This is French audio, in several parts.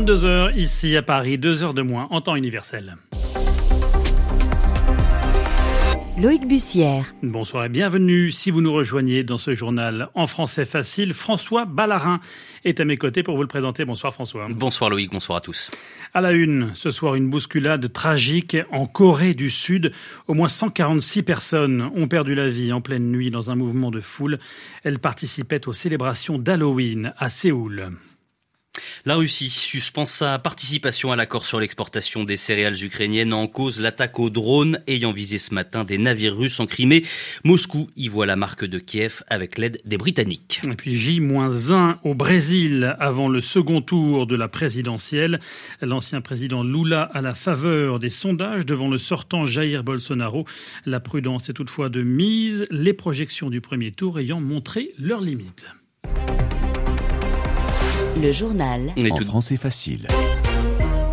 22h ici à Paris, 2 heures de moins en temps universel. Loïc Bussière. Bonsoir et bienvenue. Si vous nous rejoignez dans ce journal en français facile, François Ballarin est à mes côtés pour vous le présenter. Bonsoir François. Bonsoir Loïc, bonsoir à tous. À la une, ce soir, une bousculade tragique en Corée du Sud. Au moins 146 personnes ont perdu la vie en pleine nuit dans un mouvement de foule. Elles participaient aux célébrations d'Halloween à Séoul. La Russie suspend sa participation à l'accord sur l'exportation des céréales ukrainiennes en cause l'attaque aux drones ayant visé ce matin des navires russes en Crimée. Moscou y voit la marque de Kiev avec l'aide des Britanniques. Et puis J-1 au Brésil avant le second tour de la présidentielle. L'ancien président Lula à la faveur des sondages devant le sortant Jair Bolsonaro. La prudence est toutefois de mise, les projections du premier tour ayant montré leurs limites. Le journal. En français facile.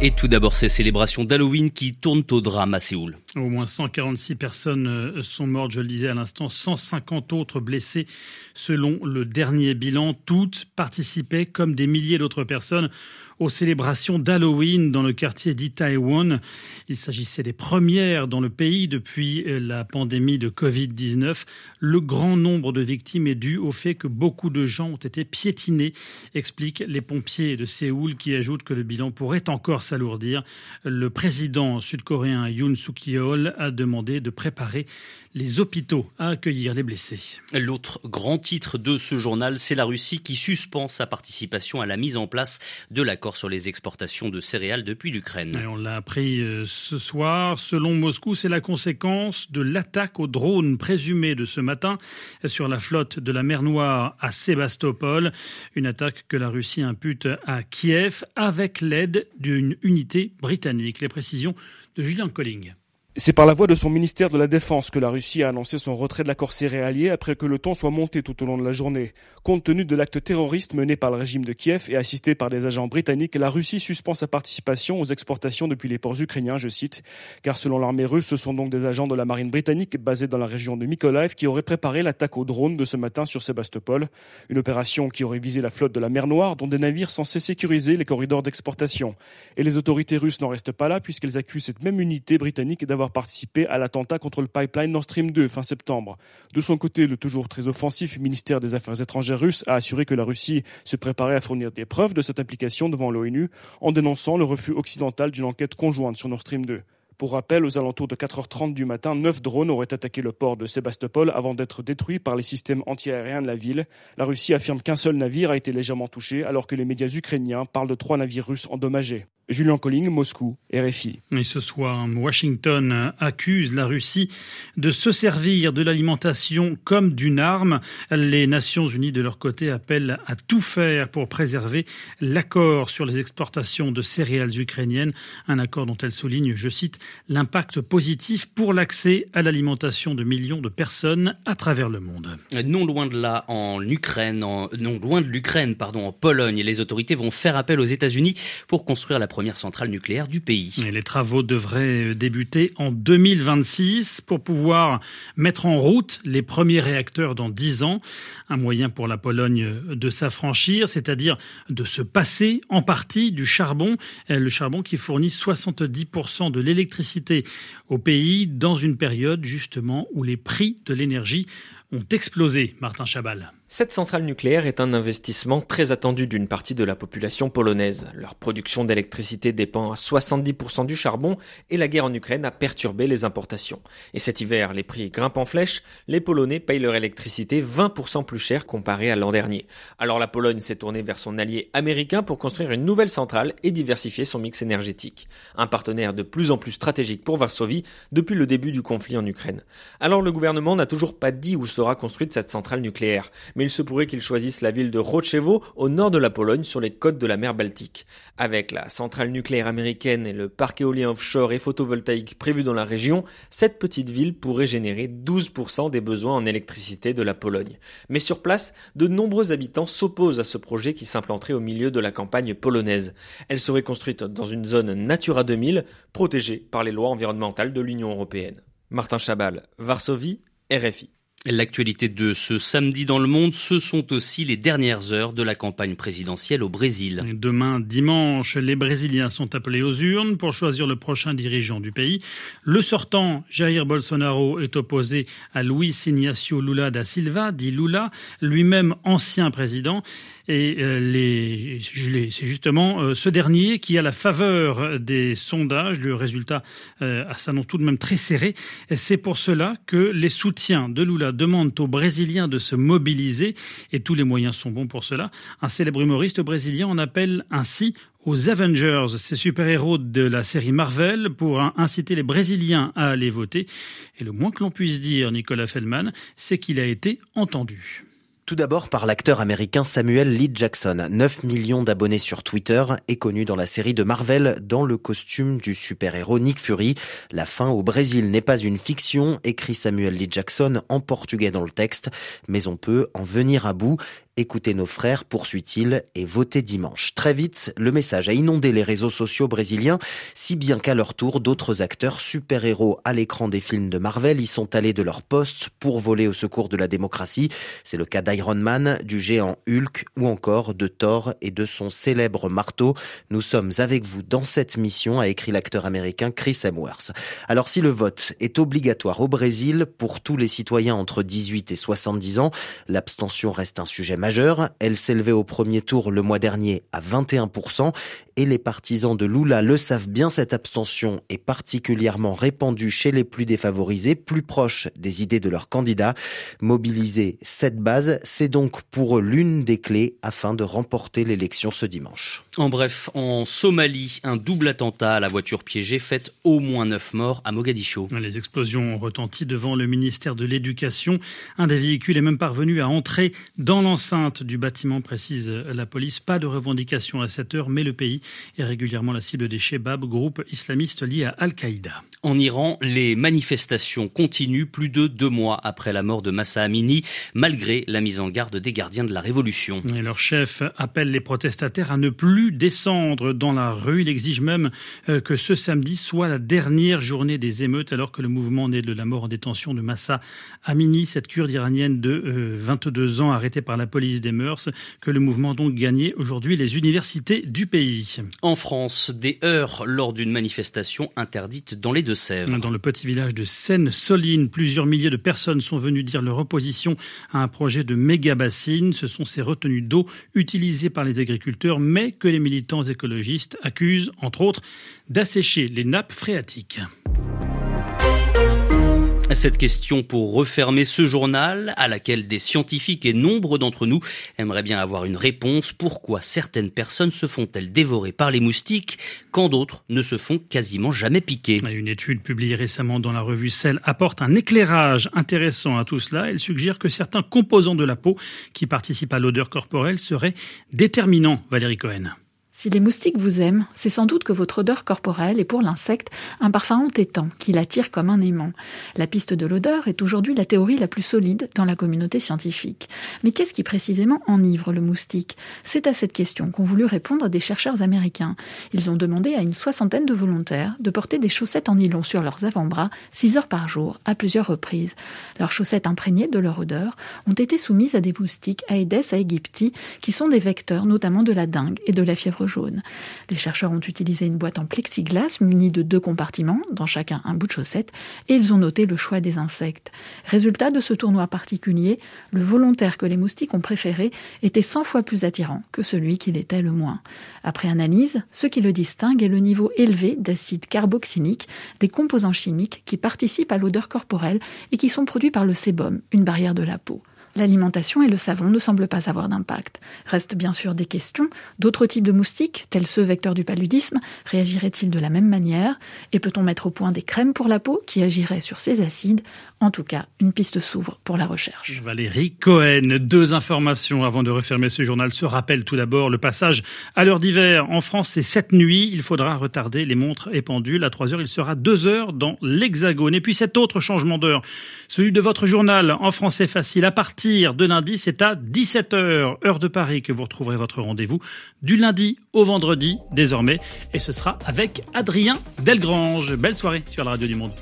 Et tout d'abord ces célébrations d'Halloween qui tournent au drame à Séoul. Au moins 146 personnes euh, sont mortes, je le disais à l'instant, 150 autres blessées selon le dernier bilan. Toutes participaient, comme des milliers d'autres personnes, aux célébrations d'Halloween dans le quartier d'Itaewon. Il s'agissait des premières dans le pays depuis euh, la pandémie de Covid-19. Le grand nombre de victimes est dû au fait que beaucoup de gens ont été piétinés, expliquent les pompiers de Séoul qui ajoutent que le bilan pourrait encore s'alourdir. Le président sud-coréen Yoon Suk-yeol a demandé de préparer les hôpitaux à accueillir les blessés. L'autre grand titre de ce journal, c'est la Russie qui suspend sa participation à la mise en place de l'accord sur les exportations de céréales depuis l'Ukraine. On l'a appris euh, ce soir. Selon Moscou, c'est la conséquence de l'attaque aux drones présumée de ce matin sur la flotte de la mer Noire à Sébastopol. Une attaque que la Russie impute à Kiev avec l'aide d'une unité britannique. Les précisions de Julien Colling. C'est par la voix de son ministère de la Défense que la Russie a annoncé son retrait de l'accord céréalier après que le ton soit monté tout au long de la journée. Compte tenu de l'acte terroriste mené par le régime de Kiev et assisté par des agents britanniques, la Russie suspend sa participation aux exportations depuis les ports ukrainiens, je cite, car selon l'armée russe, ce sont donc des agents de la marine britannique basés dans la région de Mykolaiv qui auraient préparé l'attaque aux drones de ce matin sur Sébastopol, une opération qui aurait visé la flotte de la mer Noire dont des navires censés sécuriser les corridors d'exportation. Et les autorités russes n'en restent pas là puisqu'elles accusent cette même unité britannique d'avoir participé à l'attentat contre le pipeline Nord Stream 2 fin septembre. De son côté, le toujours très offensif ministère des Affaires étrangères russe a assuré que la Russie se préparait à fournir des preuves de cette implication devant l'ONU en dénonçant le refus occidental d'une enquête conjointe sur Nord Stream 2. Pour rappel, aux alentours de 4h30 du matin, neuf drones auraient attaqué le port de Sébastopol avant d'être détruits par les systèmes antiaériens de la ville. La Russie affirme qu'un seul navire a été légèrement touché, alors que les médias ukrainiens parlent de trois navires russes endommagés. Julien Colling, Moscou, RFI. Et ce soir, Washington accuse la Russie de se servir de l'alimentation comme d'une arme. Les Nations Unies, de leur côté, appellent à tout faire pour préserver l'accord sur les exportations de céréales ukrainiennes, un accord dont elles soulignent, je cite, l'impact positif pour l'accès à l'alimentation de millions de personnes à travers le monde. Non loin de là, en Ukraine, non loin de l'Ukraine, pardon, en Pologne, les autorités vont faire appel aux États-Unis pour construire la première centrale nucléaire du pays. Les travaux devraient débuter en 2026 pour pouvoir mettre en route les premiers réacteurs dans 10 ans. Un moyen pour la Pologne de s'affranchir, c'est-à-dire de se passer en partie du charbon, le charbon qui fournit 70% de l'électricité au pays dans une période justement où les prix de l'énergie ont explosé, Martin Chabal. Cette centrale nucléaire est un investissement très attendu d'une partie de la population polonaise. Leur production d'électricité dépend à 70% du charbon et la guerre en Ukraine a perturbé les importations. Et cet hiver, les prix grimpent en flèche, les Polonais payent leur électricité 20% plus cher comparé à l'an dernier. Alors la Pologne s'est tournée vers son allié américain pour construire une nouvelle centrale et diversifier son mix énergétique. Un partenaire de plus en plus stratégique pour Varsovie depuis le début du conflit en Ukraine. Alors le gouvernement n'a toujours pas dit où sera construite cette centrale nucléaire, il se pourrait qu'il choisisse la ville de Rochevo au nord de la Pologne sur les côtes de la mer Baltique. Avec la centrale nucléaire américaine et le parc éolien offshore et photovoltaïque prévu dans la région, cette petite ville pourrait générer 12% des besoins en électricité de la Pologne. Mais sur place, de nombreux habitants s'opposent à ce projet qui s'implanterait au milieu de la campagne polonaise. Elle serait construite dans une zone Natura 2000, protégée par les lois environnementales de l'Union européenne. Martin Chabal, Varsovie, RFI. L'actualité de ce samedi dans le monde, ce sont aussi les dernières heures de la campagne présidentielle au Brésil. Demain dimanche, les Brésiliens sont appelés aux urnes pour choisir le prochain dirigeant du pays. Le sortant, Jair Bolsonaro, est opposé à Luis Ignacio Lula da Silva, dit Lula, lui-même ancien président. Et euh, c'est justement euh, ce dernier qui a la faveur des sondages. Le résultat euh, s'annonce tout de même très serré. C'est pour cela que les soutiens de Lula demandent aux Brésiliens de se mobiliser et tous les moyens sont bons pour cela. Un célèbre humoriste brésilien en appelle ainsi aux Avengers, ces super-héros de la série Marvel, pour inciter les Brésiliens à aller voter. Et le moins que l'on puisse dire, Nicolas Feldman, c'est qu'il a été entendu. Tout d'abord par l'acteur américain Samuel Lee Jackson, 9 millions d'abonnés sur Twitter et connu dans la série de Marvel dans le costume du super-héros Nick Fury. La fin au Brésil n'est pas une fiction, écrit Samuel Lee Jackson en portugais dans le texte, mais on peut en venir à bout Écoutez nos frères, poursuit-il, et votez dimanche. Très vite, le message a inondé les réseaux sociaux brésiliens, si bien qu'à leur tour, d'autres acteurs super-héros à l'écran des films de Marvel y sont allés de leur poste pour voler au secours de la démocratie. C'est le cas d'Iron Man, du géant Hulk ou encore de Thor et de son célèbre marteau. Nous sommes avec vous dans cette mission, a écrit l'acteur américain Chris Hemsworth. Alors si le vote est obligatoire au Brésil pour tous les citoyens entre 18 et 70 ans, l'abstention reste un sujet majeure. Elle s'élevait au premier tour le mois dernier à 21% et les partisans de Lula le savent bien, cette abstention est particulièrement répandue chez les plus défavorisés, plus proches des idées de leurs candidats. Mobiliser cette base, c'est donc pour eux l'une des clés afin de remporter l'élection ce dimanche. En bref, en Somalie, un double attentat à la voiture piégée fait au moins neuf morts à Mogadiscio. Les explosions ont retenti devant le ministère de l'Éducation. Un des véhicules est même parvenu à entrer dans l'enceinte du bâtiment, précise la police. Pas de revendication à cette heure, mais le pays est régulièrement la cible des Shebab, groupe islamiste lié à Al-Qaïda. En Iran, les manifestations continuent plus de deux mois après la mort de Massa Amini, malgré la mise en garde des gardiens de la révolution. Et leur chef appelle les protestataires à ne plus descendre dans la rue. Il exige même euh, que ce samedi soit la dernière journée des émeutes, alors que le mouvement né de la mort en détention de Massa Amini, cette kurde iranienne de 22 euh, ans arrêtée par la police des mœurs, que le mouvement a donc gagné aujourd'hui les universités du pays. En France, des heurts lors d'une manifestation interdite dans les Deux-Sèvres. Dans le petit village de Seine-Soline, plusieurs milliers de personnes sont venues dire leur opposition à un projet de méga bassine. Ce sont ces retenues d'eau utilisées par les agriculteurs, mais que les militants écologistes accusent, entre autres, d'assécher les nappes phréatiques. Cette question pour refermer ce journal, à laquelle des scientifiques et nombre d'entre nous aimeraient bien avoir une réponse. Pourquoi certaines personnes se font-elles dévorer par les moustiques quand d'autres ne se font quasiment jamais piquer? Une étude publiée récemment dans la revue Cell apporte un éclairage intéressant à tout cela. Elle suggère que certains composants de la peau qui participent à l'odeur corporelle seraient déterminants, Valérie Cohen. Si les moustiques vous aiment, c'est sans doute que votre odeur corporelle est pour l'insecte un parfum entêtant qui l'attire comme un aimant. La piste de l'odeur est aujourd'hui la théorie la plus solide dans la communauté scientifique. Mais qu'est-ce qui précisément enivre le moustique? C'est à cette question qu'ont voulu répondre des chercheurs américains. Ils ont demandé à une soixantaine de volontaires de porter des chaussettes en nylon sur leurs avant-bras 6 heures par jour à plusieurs reprises. Leurs chaussettes imprégnées de leur odeur ont été soumises à des moustiques Aedes aegypti qui sont des vecteurs notamment de la dengue et de la fièvre les chercheurs ont utilisé une boîte en plexiglas munie de deux compartiments, dans chacun un bout de chaussette, et ils ont noté le choix des insectes. Résultat de ce tournoi particulier, le volontaire que les moustiques ont préféré était 100 fois plus attirant que celui qui l'était le moins. Après analyse, ce qui le distingue est le niveau élevé d'acide carboxylique, des composants chimiques qui participent à l'odeur corporelle et qui sont produits par le sébum, une barrière de la peau. L'alimentation et le savon ne semblent pas avoir d'impact. Restent bien sûr des questions. D'autres types de moustiques, tels ceux vecteurs du paludisme, réagiraient-ils de la même manière? Et peut-on mettre au point des crèmes pour la peau qui agiraient sur ces acides? En tout cas, une piste s'ouvre pour la recherche. Valérie Cohen, deux informations avant de refermer ce journal. Se rappelle tout d'abord le passage à l'heure d'hiver. En France, c'est cette nuit. Il faudra retarder les montres et pendules. À 3 heures, il sera 2 heures dans l'Hexagone. Et puis cet autre changement d'heure, celui de votre journal en français facile à de lundi, c'est à 17h, heure de Paris, que vous retrouverez votre rendez-vous du lundi au vendredi désormais. Et ce sera avec Adrien Delgrange. Belle soirée sur la Radio du Monde.